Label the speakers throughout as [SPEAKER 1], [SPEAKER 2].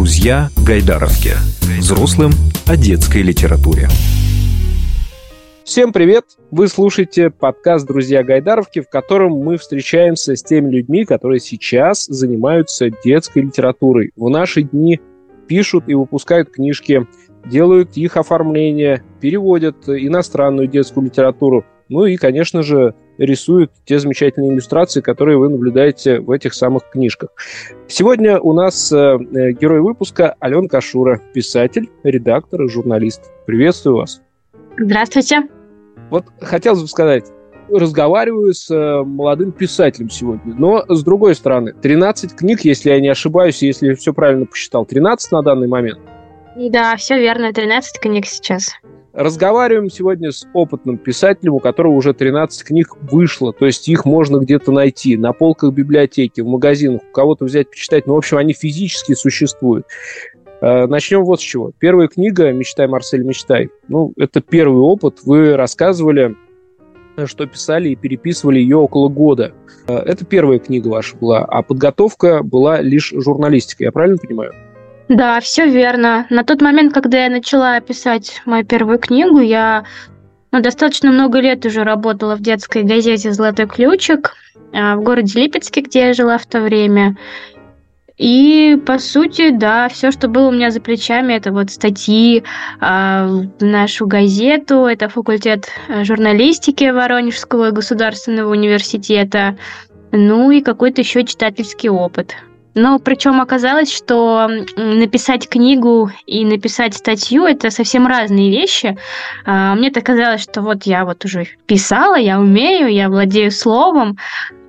[SPEAKER 1] Друзья Гайдаровки. Взрослым о детской литературе.
[SPEAKER 2] Всем привет! Вы слушаете подкаст «Друзья Гайдаровки», в котором мы встречаемся с теми людьми, которые сейчас занимаются детской литературой. В наши дни пишут и выпускают книжки, делают их оформление, переводят иностранную детскую литературу, ну и, конечно же, рисуют те замечательные иллюстрации, которые вы наблюдаете в этих самых книжках. Сегодня у нас э, герой выпуска Алена Кашура, писатель, редактор и журналист. Приветствую вас.
[SPEAKER 3] Здравствуйте.
[SPEAKER 2] Вот хотелось бы сказать, разговариваю с э, молодым писателем сегодня. Но, с другой стороны, 13 книг, если я не ошибаюсь, если все правильно посчитал, 13 на данный момент?
[SPEAKER 3] Да, все верно, 13 книг сейчас.
[SPEAKER 2] Разговариваем сегодня с опытным писателем, у которого уже 13 книг вышло, то есть их можно где-то найти, на полках библиотеки, в магазинах, у кого-то взять, почитать, но, в общем, они физически существуют. Э, Начнем вот с чего. Первая книга «Мечтай, Марсель, мечтай». Ну, это первый опыт. Вы рассказывали, что писали и переписывали ее около года. Э, это первая книга ваша была, а подготовка была лишь журналистика, я правильно понимаю?
[SPEAKER 3] Да, все верно. На тот момент, когда я начала писать мою первую книгу, я ну, достаточно много лет уже работала в детской газете «Золотой ключик» а, в городе Липецке, где я жила в то время. И, по сути, да, все, что было у меня за плечами, это вот статьи э, в нашу газету, это факультет э, журналистики Воронежского государственного университета, ну и какой-то еще читательский опыт. Но причем оказалось, что написать книгу и написать статью это совсем разные вещи. А, мне-то казалось, что вот я вот уже писала, я умею, я владею словом,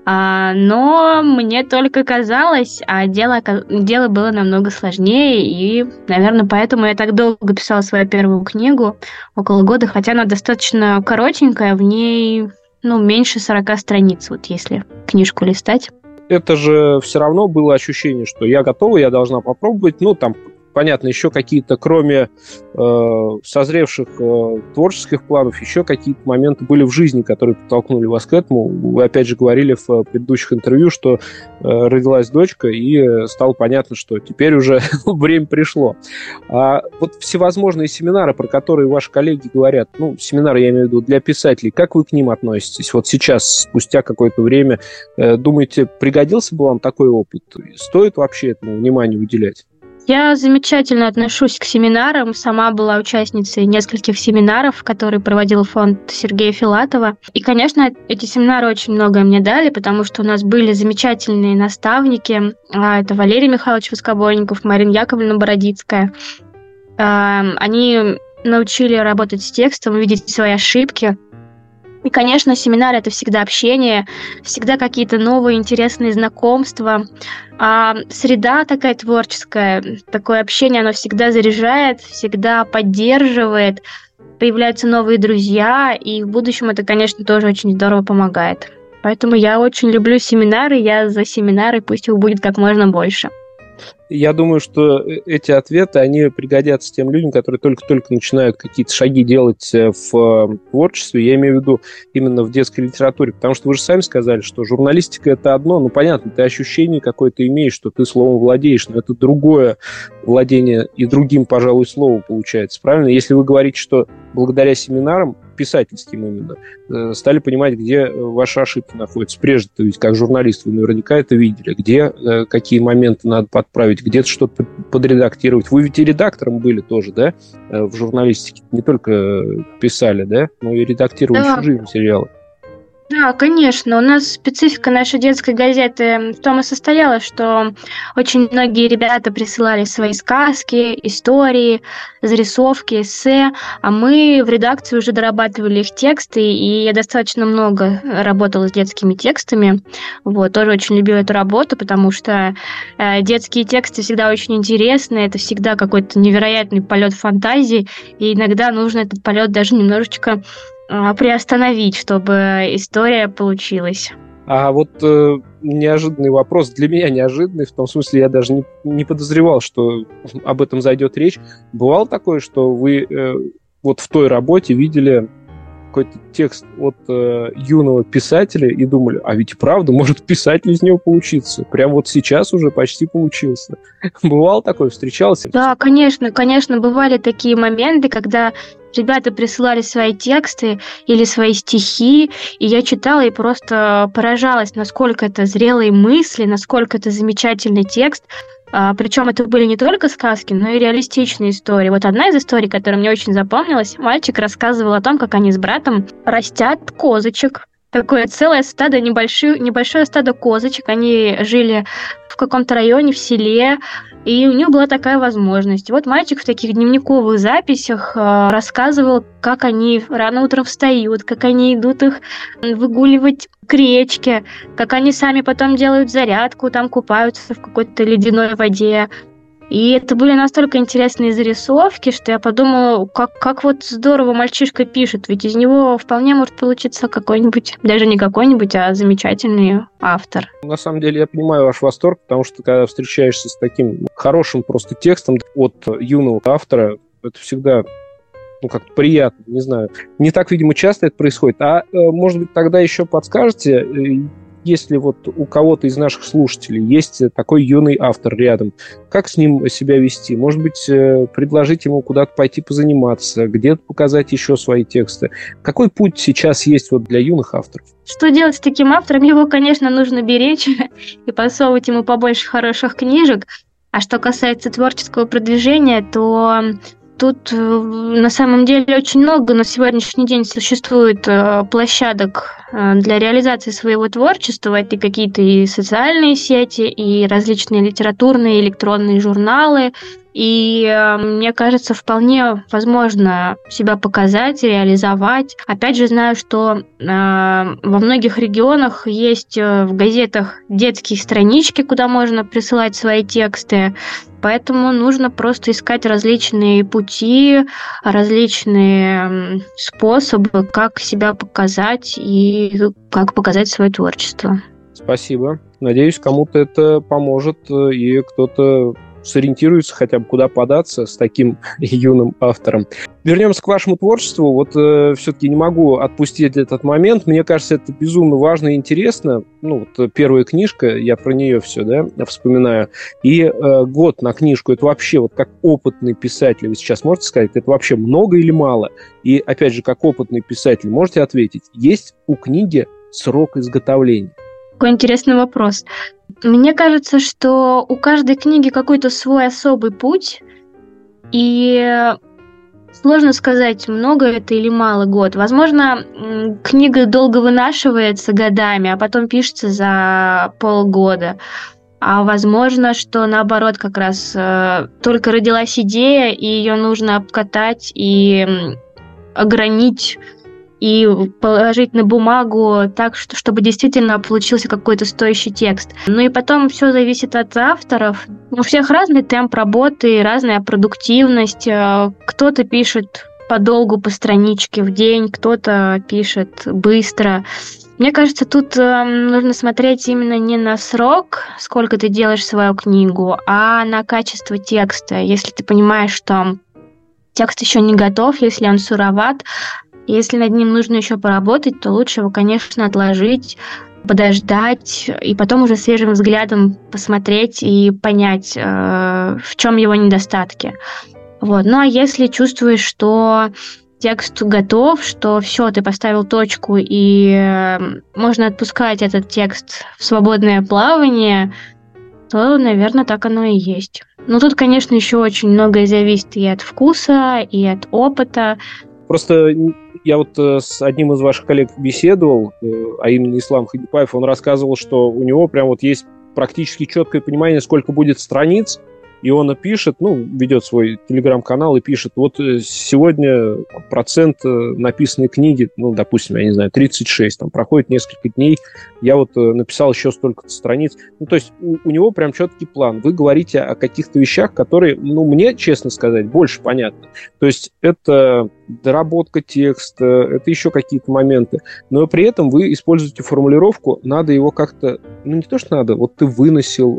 [SPEAKER 3] а, но мне только казалось, а дело, дело было намного сложнее, и, наверное, поэтому я так долго писала свою первую книгу, около года, хотя она достаточно коротенькая, в ней ну, меньше 40 страниц, вот если книжку листать
[SPEAKER 2] это же все равно было ощущение, что я готова, я должна попробовать. Ну, там понятно, еще какие-то, кроме э, созревших э, творческих планов, еще какие-то моменты были в жизни, которые подтолкнули вас к этому. Вы, опять же, говорили в предыдущих интервью, что э, родилась дочка, и э, стало понятно, что теперь уже время пришло. А вот всевозможные семинары, про которые ваши коллеги говорят, ну, семинары, я имею в виду, для писателей, как вы к ним относитесь? Вот сейчас, спустя какое-то время, э, думаете, пригодился бы вам такой опыт? Стоит вообще этому внимание уделять?
[SPEAKER 3] Я замечательно отношусь к семинарам. Сама была участницей нескольких семинаров, которые проводил фонд Сергея Филатова. И, конечно, эти семинары очень многое мне дали, потому что у нас были замечательные наставники. А, это Валерий Михайлович Воскобойников, Марина Яковлевна Бородицкая. Они научили работать с текстом, видеть свои ошибки, и, конечно, семинар это всегда общение, всегда какие-то новые интересные знакомства. А среда такая творческая, такое общение, оно всегда заряжает, всегда поддерживает, появляются новые друзья, и в будущем это, конечно, тоже очень здорово помогает. Поэтому я очень люблю семинары, я за семинары, пусть их будет как можно больше.
[SPEAKER 2] Я думаю, что э, эти ответы, они пригодятся тем людям, которые только-только начинают какие-то шаги делать э, в творчестве. Я имею в виду именно в детской литературе. Потому что вы же сами сказали, что журналистика – это одно. Ну, понятно, ты ощущение какое-то имеешь, что ты словом владеешь, но это другое владение и другим, пожалуй, словом получается. Правильно? Если вы говорите, что благодаря семинарам писательским именно, э, стали понимать, где э, ваши ошибки находятся. Прежде-то ведь как журналист вы наверняка это видели, где э, какие моменты надо подправить, где-то что-то подредактировать. Вы ведь и редактором были тоже, да, в журналистике? Не только писали, да, но и редактировали да. чужие материалы.
[SPEAKER 3] Да, конечно. У нас специфика нашей детской газеты в том и состояла, что очень многие ребята присылали свои сказки, истории, зарисовки, эссе, а мы в редакции уже дорабатывали их тексты, и я достаточно много работала с детскими текстами. Вот, тоже очень любила эту работу, потому что э, детские тексты всегда очень интересны, это всегда какой-то невероятный полет фантазии, и иногда нужно этот полет даже немножечко приостановить, чтобы история получилась.
[SPEAKER 2] А вот э, неожиданный вопрос, для меня неожиданный, в том смысле, я даже не, не подозревал, что об этом зайдет речь. Бывало такое, что вы э, вот в той работе видели какой-то текст от э, юного писателя и думали, а ведь правда может писатель из него получиться. Прям вот сейчас уже почти получился. Бывало такое, встречался?
[SPEAKER 3] Да, конечно, конечно, бывали такие моменты, когда ребята присылали свои тексты или свои стихи, и я читала и просто поражалась, насколько это зрелые мысли, насколько это замечательный текст. А, причем это были не только сказки, но и реалистичные истории. Вот одна из историй, которая мне очень запомнилась, мальчик рассказывал о том, как они с братом растят козочек. Такое целое стадо, небольшое, небольшое стадо козочек. Они жили в каком-то районе, в селе, и у них была такая возможность. Вот мальчик в таких дневниковых записях э, рассказывал, как они рано утром встают, как они идут их выгуливать к речке, как они сами потом делают зарядку, там купаются в какой-то ледяной воде, и это были настолько интересные зарисовки, что я подумала, как, как вот здорово мальчишка пишет, ведь из него вполне может получиться какой-нибудь, даже не какой-нибудь, а замечательный автор.
[SPEAKER 2] На самом деле я понимаю ваш восторг, потому что когда встречаешься с таким хорошим просто текстом от юного автора, это всегда ну, как приятно, не знаю. Не так, видимо, часто это происходит. А, э, может быть, тогда еще подскажете, э, если вот у кого-то из наших слушателей есть такой юный автор рядом, как с ним себя вести? Может быть, э, предложить ему куда-то пойти позаниматься, где-то показать еще свои тексты? Какой путь сейчас есть вот для юных авторов?
[SPEAKER 3] Что делать с таким автором? Его, конечно, нужно беречь и подсовывать ему побольше хороших книжек. А что касается творческого продвижения, то Тут э, на самом деле очень много на сегодняшний день существует э, площадок э, для реализации своего творчества. Это какие-то и социальные сети, и различные литературные электронные журналы, и э, мне кажется, вполне возможно себя показать, реализовать. Опять же, знаю, что э, во многих регионах есть э, в газетах детские странички, куда можно присылать свои тексты. Поэтому нужно просто искать различные пути, различные способы, как себя показать и как показать свое творчество.
[SPEAKER 2] Спасибо. Надеюсь, кому-то это поможет, э, и кто-то сориентируется хотя бы куда податься с таким юным автором. Вернемся к вашему творчеству. Вот э, все-таки не могу отпустить этот момент. Мне кажется, это безумно важно и интересно. Ну, вот э, первая книжка, я про нее все, да, вспоминаю. И э, год на книжку, это вообще вот как опытный писатель, вы сейчас можете сказать, это вообще много или мало? И опять же, как опытный писатель, можете ответить, есть у книги срок изготовления?
[SPEAKER 3] Какой интересный вопрос. Мне кажется, что у каждой книги какой-то свой особый путь, и сложно сказать, много это или мало год. Возможно, книга долго вынашивается годами, а потом пишется за полгода. А возможно, что наоборот как раз э, только родилась идея, и ее нужно обкатать и огранить и положить на бумагу так, что, чтобы действительно получился какой-то стоящий текст. Ну и потом все зависит от авторов. У всех разный темп работы, разная продуктивность. Э, кто-то пишет подолгу по страничке в день, кто-то пишет быстро. Мне кажется, тут э, нужно смотреть именно не на срок, сколько ты делаешь свою книгу, а на качество текста. Если ты понимаешь, что текст еще не готов, если он суроват, если над ним нужно еще поработать, то лучше его, конечно, отложить, подождать и потом уже свежим взглядом посмотреть и понять, э, в чем его недостатки. Вот. Ну а если чувствуешь, что текст готов, что все, ты поставил точку и э, можно отпускать этот текст в свободное плавание, то, наверное, так оно и есть. Но тут, конечно, еще очень многое зависит и от вкуса, и от опыта.
[SPEAKER 2] Просто я вот э, с одним из ваших коллег беседовал, э, а именно Ислам Хадипаев, он рассказывал, что у него прям вот есть практически четкое понимание, сколько будет страниц, и он пишет, ну, ведет свой телеграм-канал и пишет, вот э, сегодня процент э, написанной книги, ну, допустим, я не знаю, 36, там проходит несколько дней, я вот э, написал еще столько страниц. Ну, то есть у, у него прям четкий план. Вы говорите о каких-то вещах, которые, ну, мне, честно сказать, больше понятны. То есть это доработка текста, это еще какие-то моменты. Но при этом вы используете формулировку, надо его как-то, ну, не то, что надо, вот ты выносил,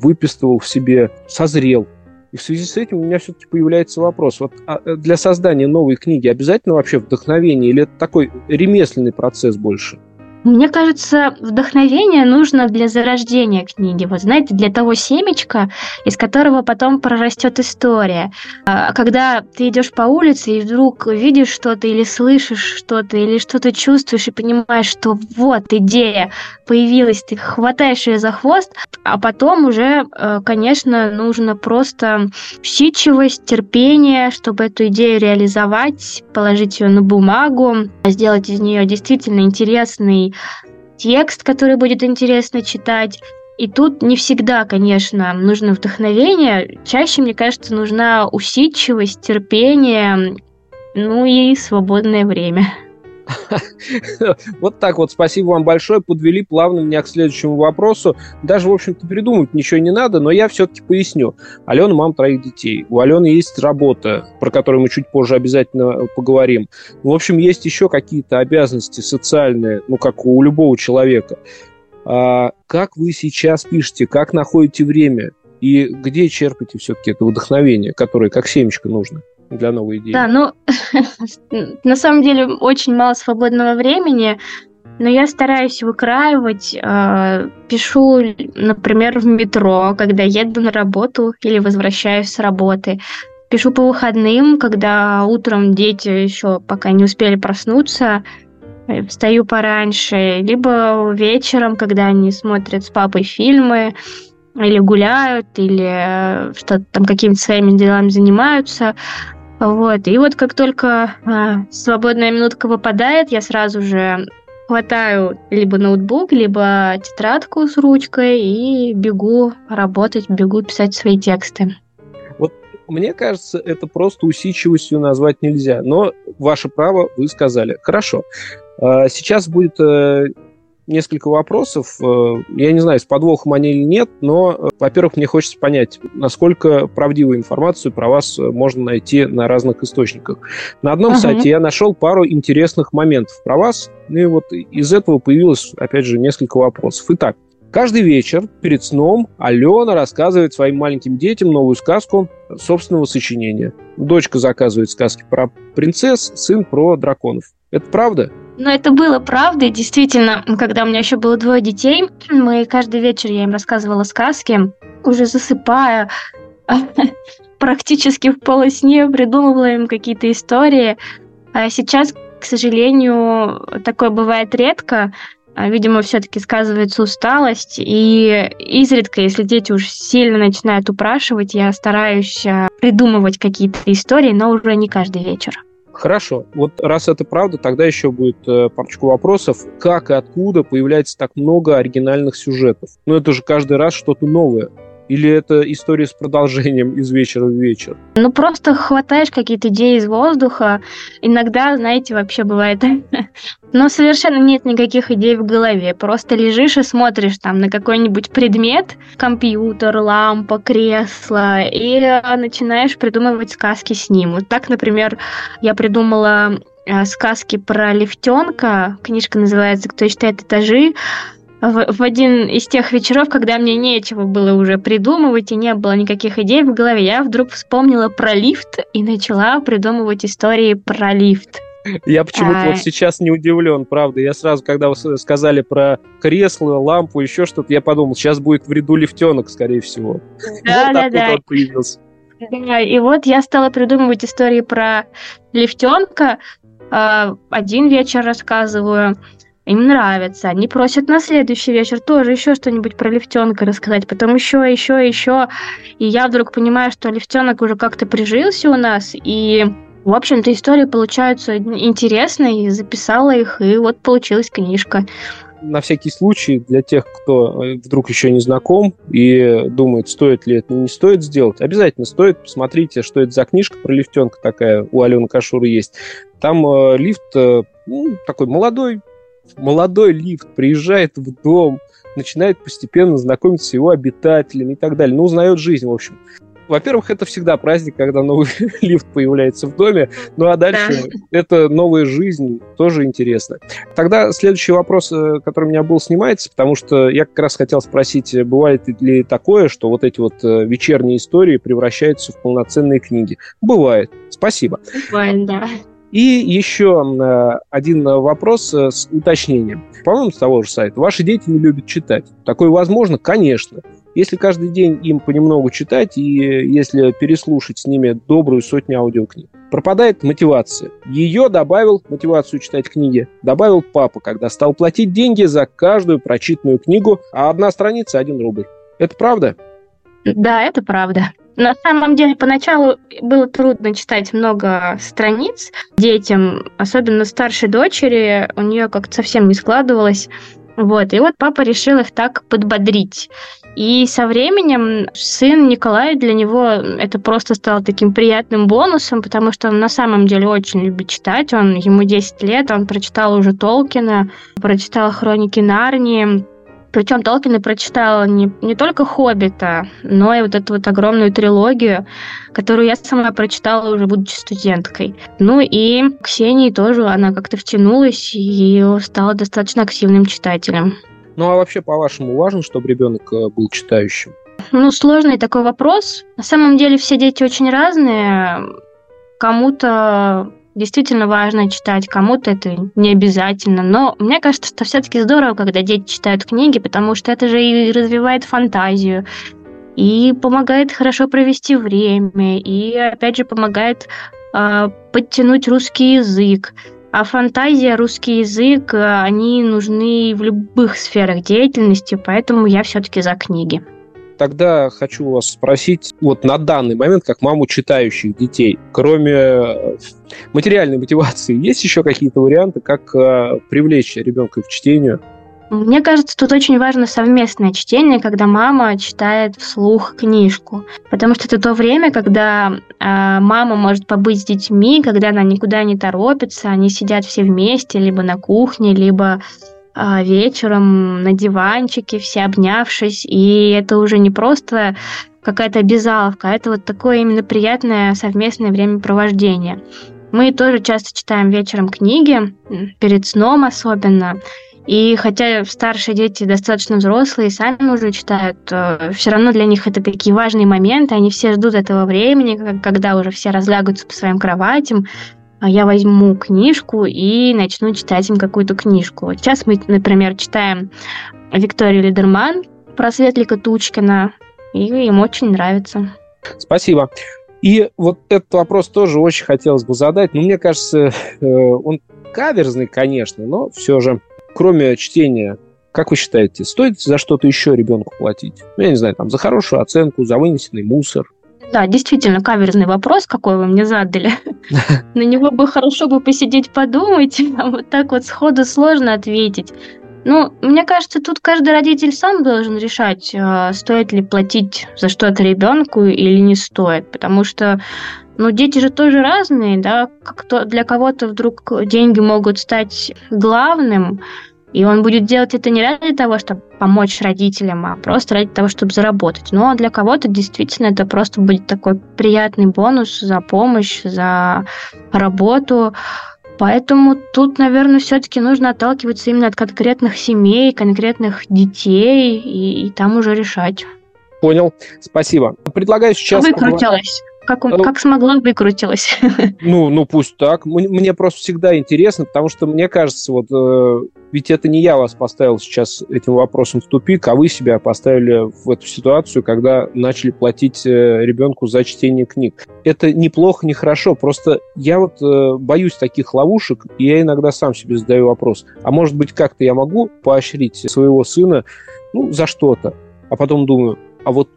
[SPEAKER 2] выписывал в себе, созрел, И в связи с этим у меня все-таки появляется вопрос. Вот а э, для создания новой книги обязательно вообще вдохновение или это такой ремесленный процесс больше?
[SPEAKER 3] Мне кажется, вдохновение нужно для зарождения книги. Вот знаете, для того семечка, из которого потом прорастет история. А когда ты идешь по улице и вдруг видишь что-то или слышишь что-то, или что-то чувствуешь и понимаешь, что вот идея появилась, ты хватаешь ее за хвост, а потом уже, э, конечно, нужно просто усидчивость, терпение, чтобы эту идею реализовать, положить ее на бумагу, сделать из нее действительно интересный текст, который будет интересно читать. И тут не всегда, конечно, нужно вдохновение. Чаще, мне кажется, нужна усидчивость, терпение, ну и свободное время.
[SPEAKER 2] Вот так вот. Спасибо вам большое. Подвели плавно меня к следующему вопросу. Даже, в общем-то, придумать ничего не надо, но я все-таки поясню. Алена мам троих детей. У Алены есть работа, про которую мы чуть позже обязательно поговорим. В общем, есть еще какие-то обязанности социальные, ну, как у любого человека. А как вы сейчас пишете? Как находите время? И где черпаете все-таки это вдохновение, которое как семечко нужно? Для новой идеи.
[SPEAKER 3] Да, ну, на самом деле очень мало свободного времени, но я стараюсь выкраивать. Э, пишу, например, в метро, когда еду на работу или возвращаюсь с работы. Пишу по выходным, когда утром дети еще пока не успели проснуться, э, встаю пораньше, либо вечером, когда они смотрят с папой фильмы, или гуляют, или что-то там какими-то своими делами занимаются. Вот. И вот как только а, свободная минутка выпадает, я сразу же хватаю либо ноутбук, либо тетрадку с ручкой и бегу работать, бегу писать свои тексты.
[SPEAKER 2] Вот мне кажется, это просто усидчивостью назвать нельзя. Но ваше право, вы сказали. Хорошо. А, сейчас будет э, несколько вопросов. Э, я не знаю, с подвохом они или нет, но, э, во-первых, мне хочется понять, насколько правдивую информацию про вас э, можно найти на разных источниках. На одном uh-huh. сайте я нашел пару интересных моментов про вас, ну и вот из этого появилось, опять же, несколько вопросов. Итак, Каждый вечер перед сном Алена рассказывает своим маленьким детям новую сказку собственного сочинения. Дочка заказывает сказки про принцесс, сын про драконов. Это правда?
[SPEAKER 3] Но это было правдой. Действительно, когда у меня еще было двое детей, мы каждый вечер я им рассказывала сказки, уже засыпая, практически в полусне придумывала им какие-то истории. А сейчас, к сожалению, такое бывает редко. А, видимо, все-таки сказывается усталость. И изредка, если дети уж сильно начинают упрашивать, я стараюсь а, придумывать какие-то истории, но уже не каждый вечер.
[SPEAKER 2] Хорошо. Вот раз это правда, тогда еще будет э, парочку вопросов. Как и откуда появляется так много оригинальных сюжетов? Ну, это же каждый раз что-то новое. Или это история с продолжением из вечера в вечер?
[SPEAKER 3] Ну, просто хватаешь какие-то идеи из воздуха. Иногда, знаете, вообще бывает... Но совершенно нет никаких идей в голове. Просто лежишь и смотришь там на какой-нибудь предмет, компьютер, лампа, кресло, и начинаешь придумывать сказки с ним. Вот так, например, я придумала э, сказки про лифтенка. Книжка называется «Кто считает этажи» в, в один из тех вечеров, когда мне нечего было уже придумывать и не было никаких идей в голове, я вдруг вспомнила про лифт и начала придумывать истории про лифт.
[SPEAKER 2] Я почему-то а... вот сейчас не удивлен, правда. Я сразу, когда вы сказали про кресло, лампу, еще что-то, я подумал, сейчас будет в ряду лифтенок, скорее всего.
[SPEAKER 3] Да, вот да, да. он появился. Да, и вот я стала придумывать истории про лифтенка. А, один вечер рассказываю, им нравится. Они просят на следующий вечер тоже еще что-нибудь про лифтенка рассказать, потом еще, еще, еще. И я вдруг понимаю, что лифтенок уже как-то прижился у нас, и в общем-то, истории получаются интересные, записала их, и вот получилась книжка.
[SPEAKER 2] На всякий случай, для тех, кто э, вдруг еще не знаком и думает, стоит ли это, не стоит сделать, обязательно стоит. Посмотрите, что это за книжка про лифтенка такая у Алены Кашуры есть. Там э, лифт э, ну, такой молодой, молодой лифт приезжает в дом, начинает постепенно знакомиться с его обитателями и так далее. Ну, узнает жизнь, в общем. во-первых, это всегда праздник, когда новый лифт появляется в доме. Ну а дальше да. это новая жизнь, тоже интересно. Тогда следующий вопрос, э, который у меня был, снимается, потому что я как раз хотел спросить, бывает ли такое, что вот эти вот э, вечерние истории превращаются в полноценные книги? Бывает. Спасибо.
[SPEAKER 3] Бывает, да.
[SPEAKER 2] И еще э, один вопрос с уточнением. По-моему, с того же сайта. Ваши дети не любят читать. Такое возможно? Конечно. Если каждый день им понемногу читать, и если переслушать с ними добрую сотню аудиокниг, пропадает мотивация. Ее добавил мотивацию читать книги, добавил папа, когда стал платить деньги за каждую прочитанную книгу, а одна страница – один рубль. Это правда?
[SPEAKER 3] Да, это правда. На самом деле, поначалу было трудно читать много страниц детям, особенно старшей дочери. У нее как-то совсем не складывалось. Вот, и вот папа решил их так подбодрить. И со временем сын Николай для него это просто стало таким приятным бонусом, потому что он на самом деле очень любит читать. Он, ему 10 лет, он прочитал уже Толкина, прочитал «Хроники Нарнии», причем Толкин прочитала не, не только «Хоббита», но и вот эту вот огромную трилогию, которую я сама прочитала уже будучи студенткой. Ну и Ксении тоже, она как-то втянулась и стала достаточно активным читателем.
[SPEAKER 2] Ну а вообще, по-вашему, важно, чтобы ребенок э, был читающим?
[SPEAKER 3] Ну, сложный такой вопрос. На самом деле все дети очень разные. Кому-то действительно важно читать, кому-то это не обязательно. Но мне кажется, что все-таки здорово, когда дети читают книги, потому что это же и развивает фантазию, и помогает хорошо провести время, и опять же помогает э, подтянуть русский язык. А фантазия, русский язык, они нужны в любых сферах деятельности, поэтому я все-таки за книги.
[SPEAKER 2] Тогда хочу вас спросить, вот на данный момент, как маму читающих детей, кроме э, материальной мотивации, есть еще какие-то варианты, как э, привлечь ребенка к чтению?
[SPEAKER 3] Мне кажется, тут очень важно совместное чтение, когда мама читает вслух книжку. Потому что это то время, когда э, мама может побыть с детьми, когда она никуда не торопится, они сидят все вместе, либо на кухне, либо вечером на диванчике, все обнявшись, и это уже не просто какая-то обязаловка, а это вот такое именно приятное совместное времяпровождение. Мы тоже часто читаем вечером книги, перед сном особенно, и хотя старшие дети достаточно взрослые, сами уже читают, э, все равно для них это такие важные моменты, они все ждут этого времени, когда уже все разлягутся по своим кроватям, а я возьму книжку и начну читать им какую-то книжку. Вот сейчас мы, например, читаем Викторию Лидерман про Светлика Тучкина, и им очень нравится.
[SPEAKER 2] Спасибо. И вот этот вопрос тоже очень хотелось бы задать. Но мне кажется, э, он каверзный, конечно, но все же, кроме чтения, как вы считаете, стоит за что-то еще ребенку платить? Ну, я не знаю, там, за хорошую оценку, за вынесенный мусор,
[SPEAKER 3] да, действительно, каверзный вопрос, какой вы мне задали. На него бы хорошо бы посидеть, подумать, а вот так вот сходу сложно ответить. Ну, мне кажется, тут каждый родитель сам должен решать, а, стоит ли платить за что-то ребенку или не стоит, потому что ну, дети же тоже разные, да, для кого-то вдруг деньги могут стать главным, и он будет делать это не ради того, чтобы помочь родителям, а просто ради того, чтобы заработать. Но для кого-то действительно это просто будет такой приятный бонус за помощь, за работу. Поэтому тут, наверное, все-таки нужно отталкиваться именно от конкретных семей, конкретных детей, и, и там уже решать.
[SPEAKER 2] Понял. Спасибо. Предлагаю сейчас...
[SPEAKER 3] Выкрутилась. Как, он, ну, как смогла, выкрутилась.
[SPEAKER 2] Ну, ну пусть так. Мне просто всегда интересно, потому что мне кажется, вот э, ведь это не я вас поставил сейчас этим вопросом в тупик, а вы себя поставили в эту ситуацию, когда начали платить э, ребенку за чтение книг. Это неплохо, не хорошо. Просто я вот э, боюсь таких ловушек, и я иногда сам себе задаю вопрос: а может быть как-то я могу поощрить своего сына, ну, за что-то? А потом думаю, а вот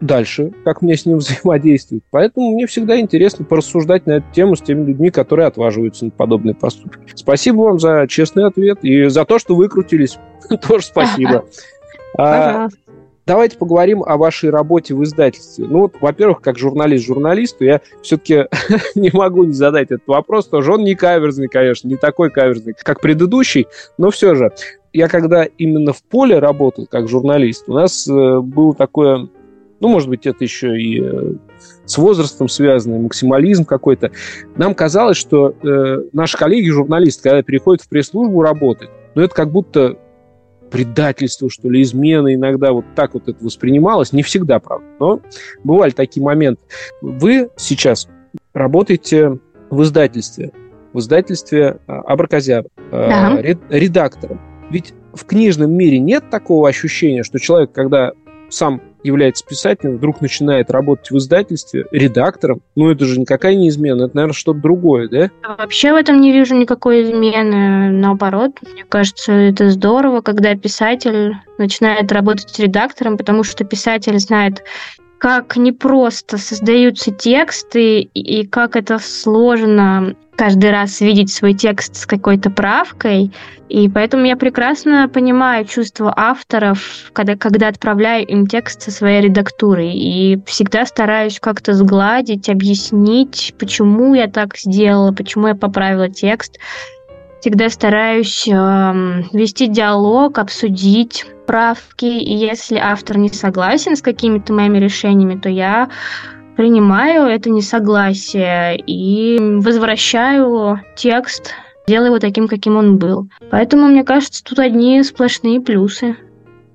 [SPEAKER 2] дальше, как мне с ним взаимодействовать. Поэтому мне всегда интересно порассуждать на эту тему с теми людьми, которые отваживаются на подобные поступки. Спасибо вам за честный ответ и за то, что выкрутились. Тоже спасибо. А, давайте поговорим о вашей работе в издательстве. Ну вот, во-первых, как журналист журналисту, я все-таки не могу не задать этот вопрос. Тоже он не каверзный, конечно, не такой каверзный, как предыдущий, но все же. Я когда именно в поле работал как журналист, у нас э, было такое ну, может быть, это еще и э, с возрастом связано, максимализм какой-то. Нам казалось, что э, наши коллеги-журналисты, когда переходят в пресс-службу работать, ну, это как будто предательство, что ли, измена. Иногда вот так вот это воспринималось. Не всегда, правда, но бывали такие моменты. Вы сейчас работаете в издательстве, в издательстве а, Абракозябр, да. редактором. Ведь в книжном мире нет такого ощущения, что человек, когда сам является писателем, вдруг начинает работать в издательстве редактором, ну это же никакая не измена, это, наверное, что-то другое, да?
[SPEAKER 3] Вообще в этом не вижу никакой измены. Наоборот, мне кажется, это здорово, когда писатель начинает работать редактором, потому что писатель знает как непросто создаются тексты и как это сложно каждый раз видеть свой текст с какой-то правкой. И поэтому я прекрасно понимаю чувство авторов, когда, когда отправляю им текст со своей редактурой. И всегда стараюсь как-то сгладить, объяснить, почему я так сделала, почему я поправила текст. Всегда стараюсь э, вести диалог, обсудить правки, и если автор не согласен с какими-то моими решениями, то я принимаю это несогласие и возвращаю текст, делаю его таким, каким он был. Поэтому, мне кажется, тут одни сплошные плюсы.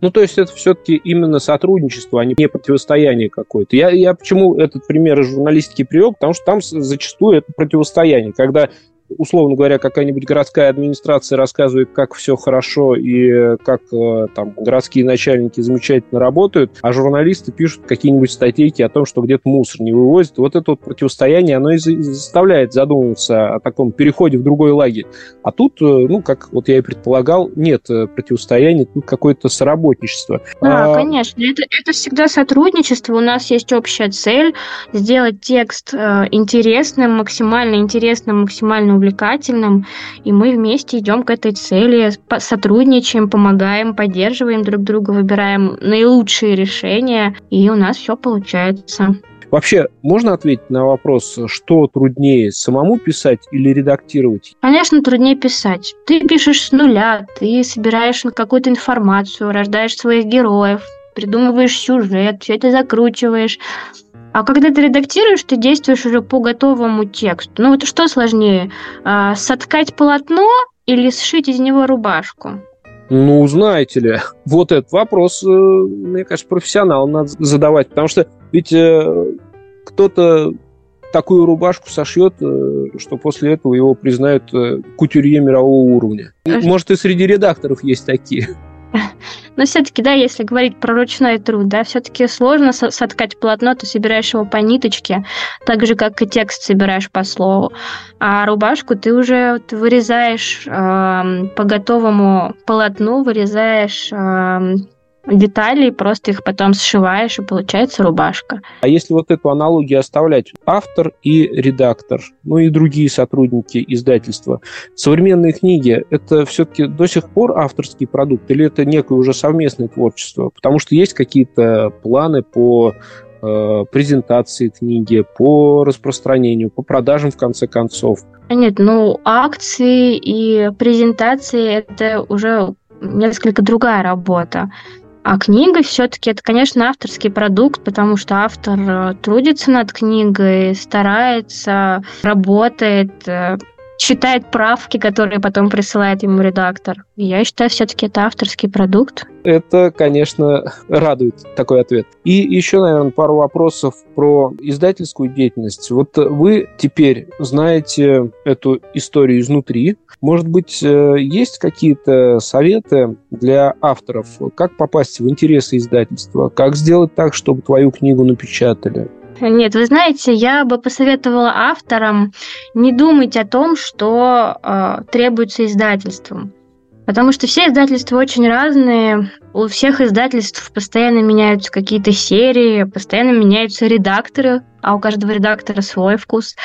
[SPEAKER 2] Ну, то есть это все-таки именно сотрудничество, а не противостояние какое-то. Я, я почему этот пример из журналистики привел? Потому что там зачастую это противостояние, когда условно говоря, какая-нибудь городская администрация рассказывает, как все хорошо и как э, там городские начальники замечательно работают, а журналисты пишут какие-нибудь статейки о том, что где-то мусор не вывозят. Вот это вот противостояние, оно и заставляет задумываться о таком переходе в другой лагерь. А тут, э, ну, как вот я и предполагал, нет э, противостояния, тут какое-то соработничество.
[SPEAKER 3] Да, а... конечно. Это, это всегда сотрудничество. У нас есть общая цель сделать текст интересным, максимально интересным, максимально увлекательным, и мы вместе идем к этой цели, сотрудничаем, помогаем, поддерживаем друг друга, выбираем наилучшие решения, и у нас все получается.
[SPEAKER 2] Вообще, можно ответить на вопрос, что труднее, самому писать или редактировать?
[SPEAKER 3] Конечно, труднее писать. Ты пишешь с нуля, ты собираешь какую-то информацию, рождаешь своих героев, придумываешь сюжет, все это закручиваешь. А когда ты редактируешь, ты действуешь уже по готовому тексту. Ну вот что сложнее, а, соткать полотно или сшить из него рубашку?
[SPEAKER 2] Ну, знаете ли, вот этот вопрос, э, мне кажется, профессионалам надо задавать, потому что ведь э, кто-то такую рубашку сошьет, э, что после этого его признают кутюрье мирового уровня. Может, и среди редакторов есть такие.
[SPEAKER 3] Но все-таки, да, если говорить про ручной труд, да, все-таки сложно соткать полотно, ты собираешь его по ниточке, так же, как и текст собираешь по слову. А рубашку ты уже ты вырезаешь э, по готовому полотну, вырезаешь деталей, просто их потом сшиваешь, и получается рубашка.
[SPEAKER 2] А если вот эту аналогию оставлять, автор и редактор, ну и другие сотрудники издательства, современные книги, это все-таки до сих пор авторский продукт или это некое уже совместное творчество? Потому что есть какие-то планы по э, презентации книги, по распространению, по продажам, в конце концов.
[SPEAKER 3] Нет, ну, акции и презентации – это уже несколько другая работа. А книга все-таки это, конечно, авторский продукт, потому что автор э, трудится над книгой, старается, работает, э, читает правки, которые потом присылает ему редактор. Я считаю, все-таки это авторский продукт.
[SPEAKER 2] Это, конечно, радует такой ответ. И еще, наверное, пару вопросов про издательскую деятельность. Вот вы теперь знаете эту историю изнутри. Может быть, э, есть какие-то советы для авторов, как попасть в интересы издательства, как сделать так, чтобы твою книгу напечатали?
[SPEAKER 3] Нет, вы знаете, я бы посоветовала авторам не думать о том, что э, требуется издательством. Потому что все издательства очень разные. У всех издательств постоянно меняются какие-то серии, постоянно меняются редакторы, а у каждого редактора свой вкус.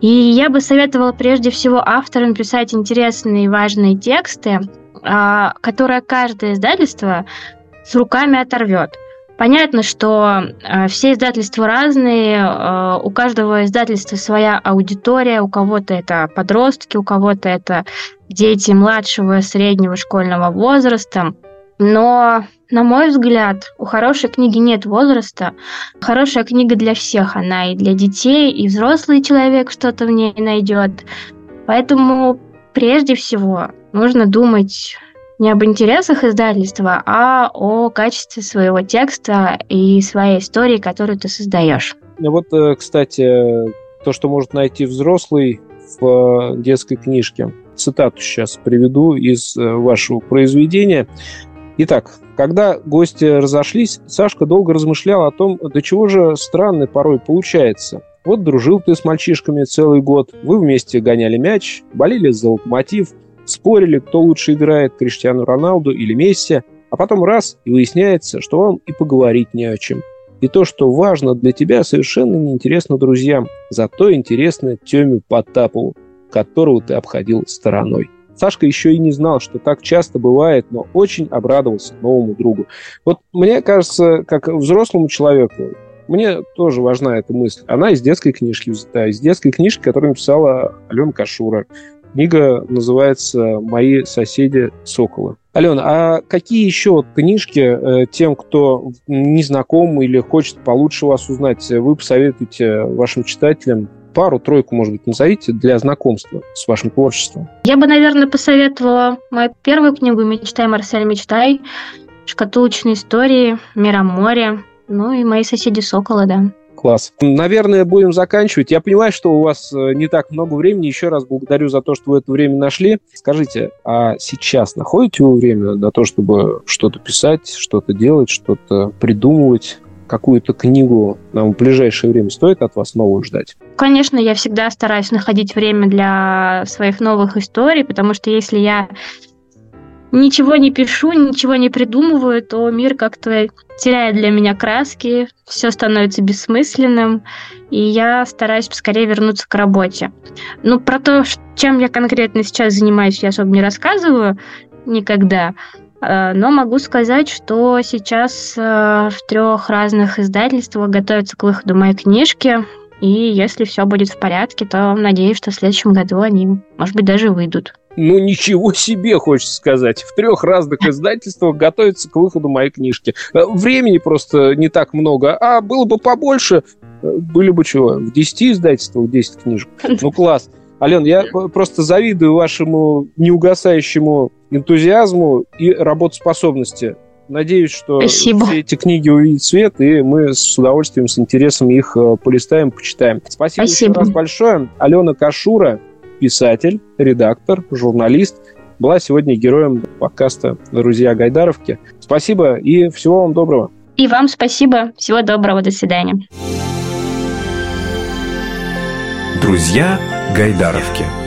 [SPEAKER 3] И я бы советовала прежде всего авторам писать интересные и важные тексты, э, которые каждое издательство с руками оторвет. Понятно, что э, все издательства разные, э, у каждого издательства своя аудитория, у кого-то это подростки, у кого-то это дети младшего, среднего школьного возраста. Но на мой взгляд, у хорошей книги нет возраста. Хорошая книга для всех. Она и для детей, и взрослый человек что-то в ней найдет. Поэтому прежде всего нужно думать не об интересах издательства, а о качестве своего текста и своей истории, которую ты создаешь.
[SPEAKER 2] Вот, э, кстати, то, что может найти взрослый в э, детской книжке. Цитату сейчас приведу из э, вашего произведения. Итак, когда гости разошлись, Сашка долго размышлял о том, до чего же странно порой получается. Вот дружил ты с мальчишками целый год, вы вместе гоняли мяч, болели за локомотив, спорили, кто лучше играет, Криштиану Роналду или Месси, а потом раз, и выясняется, что вам и поговорить не о чем. И то, что важно для тебя, совершенно неинтересно друзьям, зато интересно Теме Потапову, которого ты обходил стороной. Сашка еще и не знал, что так часто бывает, но очень обрадовался новому другу. Вот мне кажется, как взрослому человеку, мне тоже важна эта мысль. Она из детской книжки взята, из детской книжки, которую написала Алена Кашура. Книга называется «Мои соседи Соколы». Алена, а какие еще книжки э, тем, кто не знаком или хочет получше вас узнать, вы посоветуете вашим читателям пару-тройку, может быть, назовите для знакомства с вашим творчеством?
[SPEAKER 3] Я бы, наверное, посоветовала мою первую книгу «Мечтай, Марсель, мечтай», «Шкатулочные истории», «Мира море», ну и «Мои соседи Сокола», да.
[SPEAKER 2] Класс. Наверное, будем заканчивать. Я понимаю, что у вас э, не так много времени. Еще раз благодарю за то, что вы это время нашли. Скажите, а сейчас находите вы время на то, чтобы что-то писать, что-то делать, что-то придумывать? какую-то книгу нам в ближайшее время стоит от вас новую ждать?
[SPEAKER 3] Конечно, я всегда стараюсь находить время для своих новых историй, потому что если я ничего не пишу, ничего не придумываю, то мир как-то теряет для меня краски, все становится бессмысленным, и я стараюсь поскорее вернуться к работе. Ну, про то, чем я конкретно сейчас занимаюсь, я особо не рассказываю никогда, Э, но могу сказать, что сейчас э, в трех разных издательствах готовятся к выходу моей книжки. И если все будет в порядке, то надеюсь, что в следующем году они, может быть, даже выйдут.
[SPEAKER 2] Ну, ничего себе, хочется сказать. В трех разных издательствах готовятся к выходу моей книжки. Э, времени просто не так много, а было бы побольше, были бы чего, в 10 издательствах 10 книжек. Ну, класс. Ален, я просто завидую вашему неугасающему энтузиазму и работоспособности. Надеюсь, что Спасибо. все эти книги увидят свет, и мы с удовольствием, с интересом их э, полистаем, почитаем. Спасибо, Спасибо. еще раз большое. Алена Кашура, писатель, редактор, журналист, была сегодня героем подкаста «Друзья Гайдаровки». Спасибо и всего вам доброго.
[SPEAKER 3] И вам спасибо. Всего доброго. До свидания.
[SPEAKER 1] «Друзья Гайдаровки».